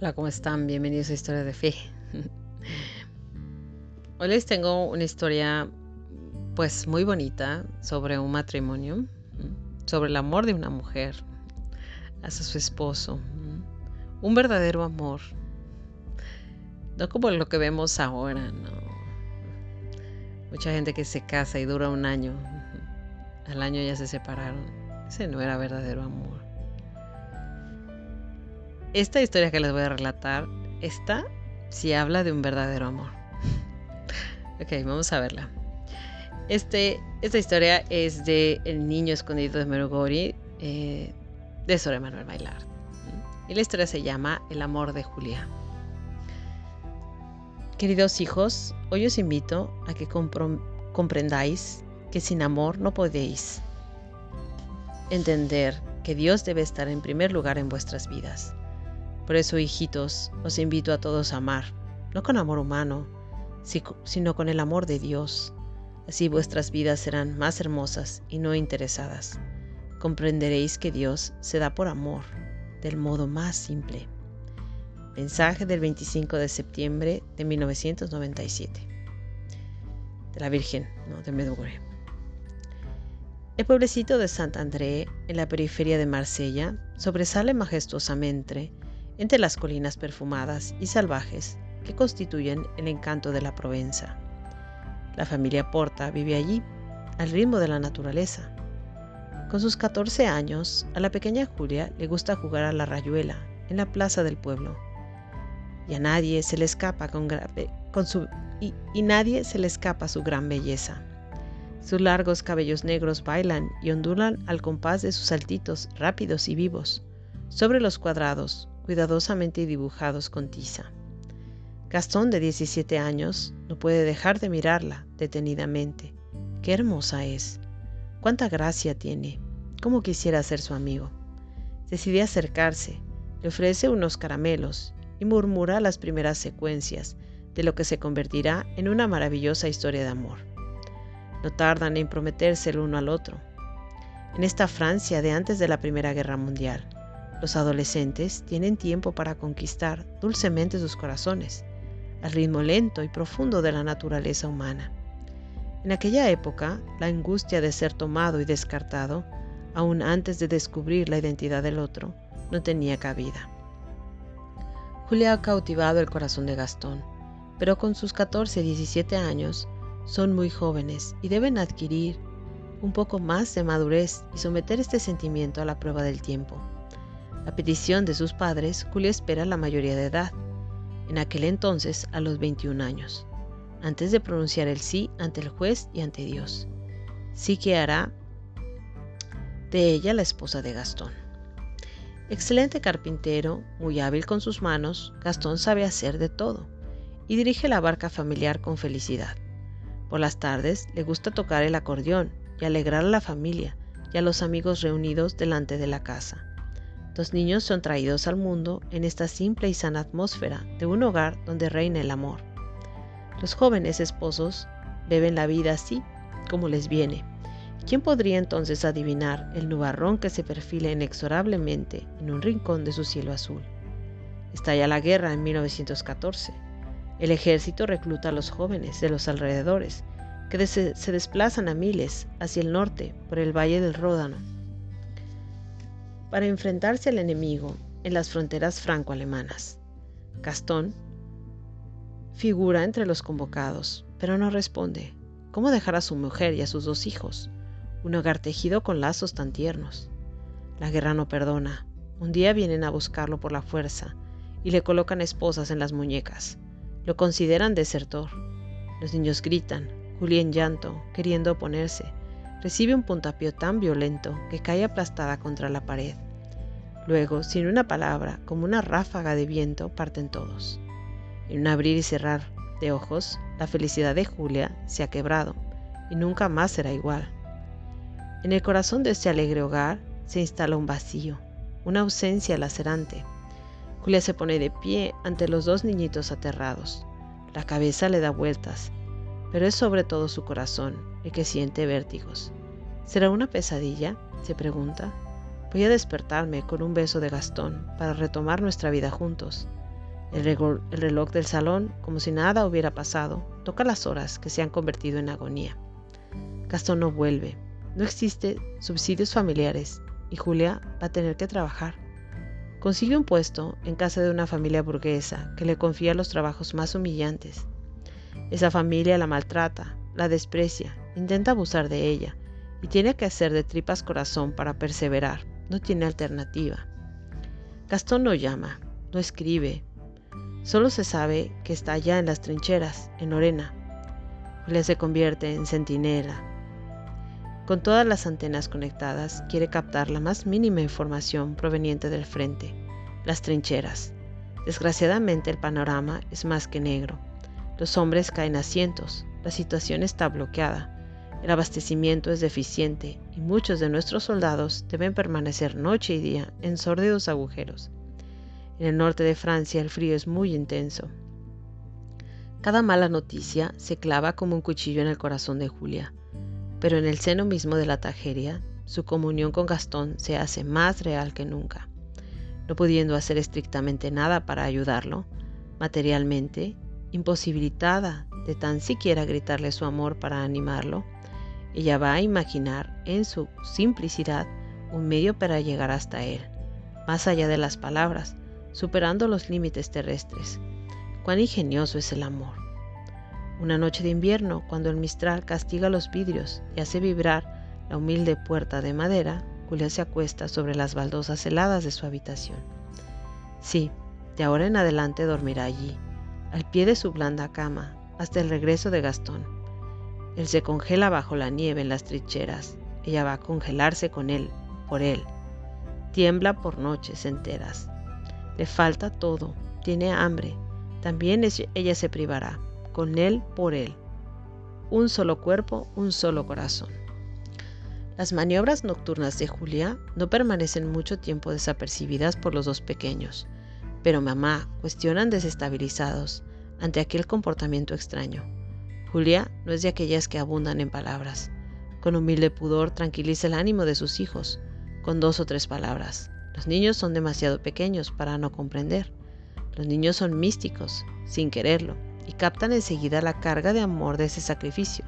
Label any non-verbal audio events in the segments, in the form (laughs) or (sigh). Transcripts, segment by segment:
Hola, ¿cómo están? Bienvenidos a Historia de Fe. (laughs) Hoy les tengo una historia pues muy bonita sobre un matrimonio, sobre el amor de una mujer hacia su esposo, un verdadero amor, no como lo que vemos ahora, no. Mucha gente que se casa y dura un año, al año ya se separaron, ese no era verdadero amor. Esta historia que les voy a relatar, esta sí habla de un verdadero amor. ok, vamos a verla. Este, esta historia es de El niño escondido de Merugori, eh, de Sor Manuel Bailar. Y la historia se llama El amor de Julia. Queridos hijos, hoy os invito a que comprendáis que sin amor no podéis entender que Dios debe estar en primer lugar en vuestras vidas. Por eso, hijitos, os invito a todos a amar, no con amor humano, sino con el amor de Dios. Así vuestras vidas serán más hermosas y no interesadas. Comprenderéis que Dios se da por amor, del modo más simple. Mensaje del 25 de septiembre de 1997. De la Virgen, ¿no? de Medjugorje. El pueblecito de Sant André, en la periferia de Marsella, sobresale majestuosamente entre las colinas perfumadas y salvajes que constituyen el encanto de la Provenza. La familia Porta vive allí, al ritmo de la naturaleza. Con sus 14 años, a la pequeña Julia le gusta jugar a la rayuela en la plaza del pueblo. Y a nadie se le escapa con, su, nadie se le escapa su gran belleza. Sus largos cabellos negros bailan y ondulan al compás de sus saltitos rápidos y vivos sobre los cuadrados, cuidadosamente dibujados con tiza. Gastón, de 17 años, no puede dejar de mirarla detenidamente. Qué hermosa es. Cuánta gracia tiene. Cómo quisiera ser su amigo. Decide acercarse, le ofrece unos caramelos y murmura las primeras secuencias de lo que se convertirá en una maravillosa historia de amor. No tardan en prometerse el uno al otro. En esta Francia de antes de la Primera Guerra Mundial, los adolescentes tienen tiempo para conquistar dulcemente sus corazones, al ritmo lento y profundo de la naturaleza humana. En aquella época, la angustia de ser tomado y descartado, aún antes de descubrir la identidad del otro, no tenía cabida. Julia ha cautivado el corazón de Gastón, pero con sus 14 y 17 años son muy jóvenes y deben adquirir un poco más de madurez y someter este sentimiento a la prueba del tiempo. A petición de sus padres, Julia espera la mayoría de edad, en aquel entonces a los 21 años, antes de pronunciar el sí ante el juez y ante Dios. Sí que hará de ella la esposa de Gastón. Excelente carpintero, muy hábil con sus manos, Gastón sabe hacer de todo y dirige la barca familiar con felicidad. Por las tardes le gusta tocar el acordeón y alegrar a la familia y a los amigos reunidos delante de la casa. Los niños son traídos al mundo en esta simple y sana atmósfera de un hogar donde reina el amor. Los jóvenes esposos beben la vida así como les viene. ¿Quién podría entonces adivinar el nubarrón que se perfila inexorablemente en un rincón de su cielo azul? Estalla la guerra en 1914. El ejército recluta a los jóvenes de los alrededores, que se desplazan a miles hacia el norte por el valle del Ródano para enfrentarse al enemigo en las fronteras franco-alemanas. Gastón figura entre los convocados, pero no responde. ¿Cómo dejar a su mujer y a sus dos hijos? Un hogar tejido con lazos tan tiernos. La guerra no perdona. Un día vienen a buscarlo por la fuerza y le colocan esposas en las muñecas. Lo consideran desertor. Los niños gritan, Julia en llanto, queriendo oponerse, recibe un puntapié tan violento que cae aplastada contra la pared. Luego, sin una palabra, como una ráfaga de viento, parten todos. En un abrir y cerrar de ojos, la felicidad de Julia se ha quebrado y nunca más será igual. En el corazón de este alegre hogar se instala un vacío, una ausencia lacerante. Julia se pone de pie ante los dos niñitos aterrados. La cabeza le da vueltas, pero es sobre todo su corazón el que siente vértigos. ¿Será una pesadilla? se pregunta. Voy a despertarme con un beso de Gastón para retomar nuestra vida juntos. El reloj del salón, como si nada hubiera pasado, toca las horas que se han convertido en agonía. Gastón no vuelve. No existe subsidios familiares y Julia va a tener que trabajar. Consigue un puesto en casa de una familia burguesa que le confía los trabajos más humillantes. Esa familia la maltrata, la desprecia, intenta abusar de ella y tiene que hacer de tripas corazón para perseverar. No tiene alternativa. Gastón no llama, no escribe. Solo se sabe que está allá en las trincheras, en Lorena. Julia se convierte en centinela. Con todas las antenas conectadas, quiere captar la más mínima información proveniente del frente, las trincheras. Desgraciadamente el panorama es más que negro. Los hombres caen a cientos, la situación está bloqueada, el abastecimiento es deficiente y muchos de nuestros soldados deben permanecer noche y día en sórdidos agujeros. En el norte de Francia el frío es muy intenso. Cada mala noticia se clava como un cuchillo en el corazón de Julia, pero en el seno mismo de la tragedia, su comunión con Gastón se hace más real que nunca. No pudiendo hacer estrictamente nada para ayudarlo, materialmente, imposibilitada de tan siquiera gritarle su amor para animarlo, ella va a imaginar en su simplicidad un medio para llegar hasta él, más allá de las palabras, superando los límites terrestres. Cuán ingenioso es el amor. Una noche de invierno, cuando el mistral castiga los vidrios y hace vibrar la humilde puerta de madera, Julia se acuesta sobre las baldosas heladas de su habitación. Sí, de ahora en adelante dormirá allí, al pie de su blanda cama, hasta el regreso de Gastón él se congela bajo la nieve en las trincheras. Ella va a congelarse con él, por él. Tiembla por noches enteras. Le falta todo. Tiene hambre. También ella se privará. Con él, por él. Un solo cuerpo, un solo corazón. Las maniobras nocturnas de Julia no permanecen mucho tiempo desapercibidas por los dos pequeños, pero mamá cuestionan desestabilizados ante aquel comportamiento extraño. Julia no es de aquellas que abundan en palabras. Con humilde pudor tranquiliza el ánimo de sus hijos, con dos o tres palabras. Los niños son demasiado pequeños para no comprender. Los niños son místicos, sin quererlo, y captan enseguida la carga de amor de ese sacrificio,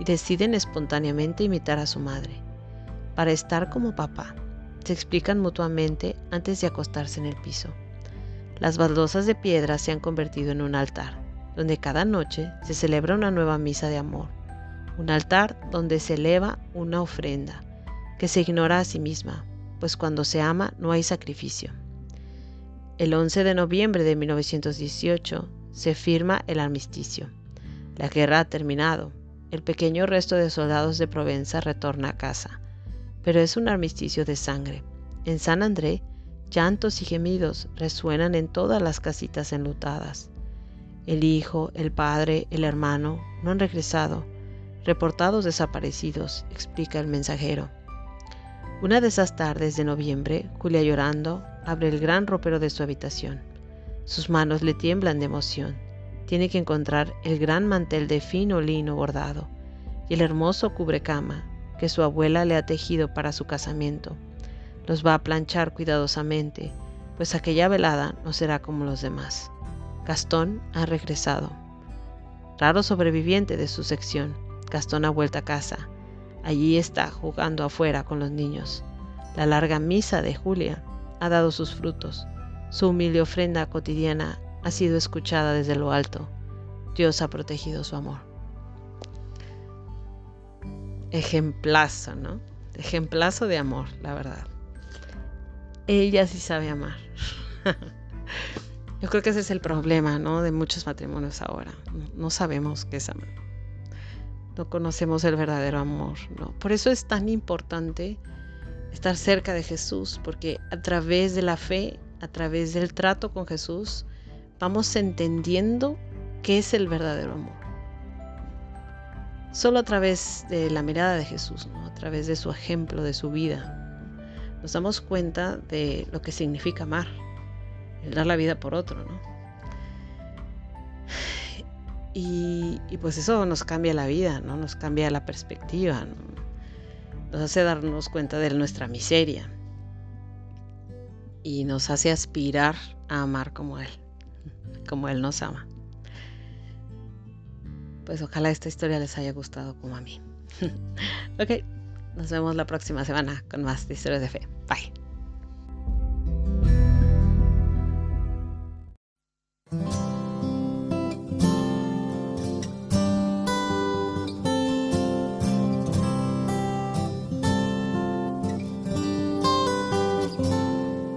y deciden espontáneamente imitar a su madre. Para estar como papá, se explican mutuamente antes de acostarse en el piso. Las baldosas de piedra se han convertido en un altar donde cada noche se celebra una nueva misa de amor, un altar donde se eleva una ofrenda, que se ignora a sí misma, pues cuando se ama no hay sacrificio. El 11 de noviembre de 1918 se firma el armisticio. La guerra ha terminado. El pequeño resto de soldados de Provenza retorna a casa. Pero es un armisticio de sangre. En San André, llantos y gemidos resuenan en todas las casitas enlutadas. El hijo, el padre, el hermano no han regresado, reportados desaparecidos, explica el mensajero. Una de esas tardes de noviembre, Julia llorando, abre el gran ropero de su habitación. Sus manos le tiemblan de emoción. Tiene que encontrar el gran mantel de fino lino bordado y el hermoso cubrecama que su abuela le ha tejido para su casamiento. Los va a planchar cuidadosamente, pues aquella velada no será como los demás. Gastón ha regresado. Raro sobreviviente de su sección, Gastón ha vuelto a casa. Allí está jugando afuera con los niños. La larga misa de Julia ha dado sus frutos. Su humilde ofrenda cotidiana ha sido escuchada desde lo alto. Dios ha protegido su amor. Ejemplazo, ¿no? Ejemplazo de amor, la verdad. Ella sí sabe amar. (laughs) Yo creo que ese es el problema, ¿no? De muchos matrimonios ahora. No, sabemos qué es amar. No conocemos el verdadero amor, ¿no? Por eso es tan importante estar cerca de Jesús, porque a través de la fe, a través del trato con Jesús, vamos entendiendo qué es el verdadero amor. Solo a través de la mirada de Jesús, a través de su ejemplo, de su vida, nos damos cuenta de lo que significa amar el dar la vida por otro, ¿no? Y, pues eso nos cambia la vida, ¿no? Nos cambia la perspectiva, Nos hace darnos cuenta de nuestra miseria y nos hace aspirar a amar como Él, como Él nos ama. Pues ojalá esta historia les haya gustado como a mí. (laughs) ok, nos vemos la próxima semana con más historias de fe. Bye.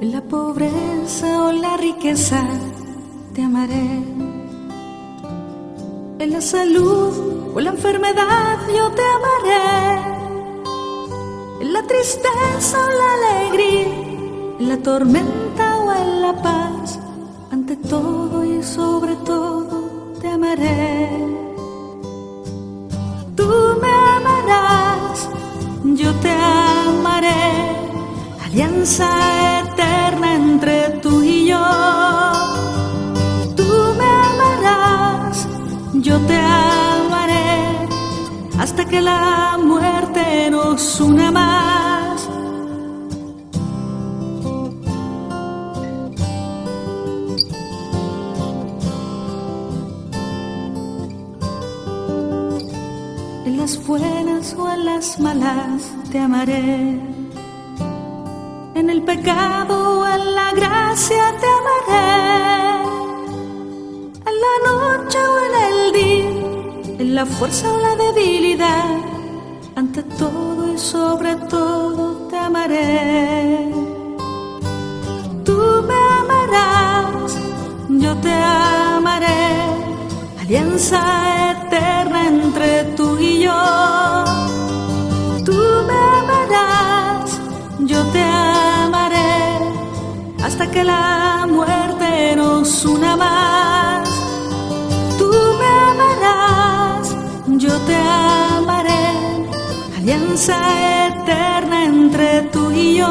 En la pobreza o la riqueza te amaré. En la salud o la enfermedad yo te amaré tristeza o la alegría, la tormenta o en la paz, ante todo y sobre todo te amaré. Tú me amarás, yo te amaré, alianza eterna entre tú y yo. Tú me amarás, yo te amaré, hasta que la muerte una más. En las buenas o en las malas te amaré. En el pecado o en la gracia te amaré. En la noche o en el día, en la fuerza o la debilidad, ante todo y sobre todo te amaré. Tú me amarás, yo te amaré, alianza eterna entre tú y yo. Tú me amarás, yo te amaré, hasta que la muerte alianza eterna entre tú y yo.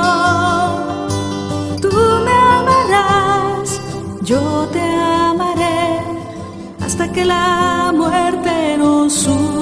Tú me amarás, yo te amaré, hasta que la muerte nos una.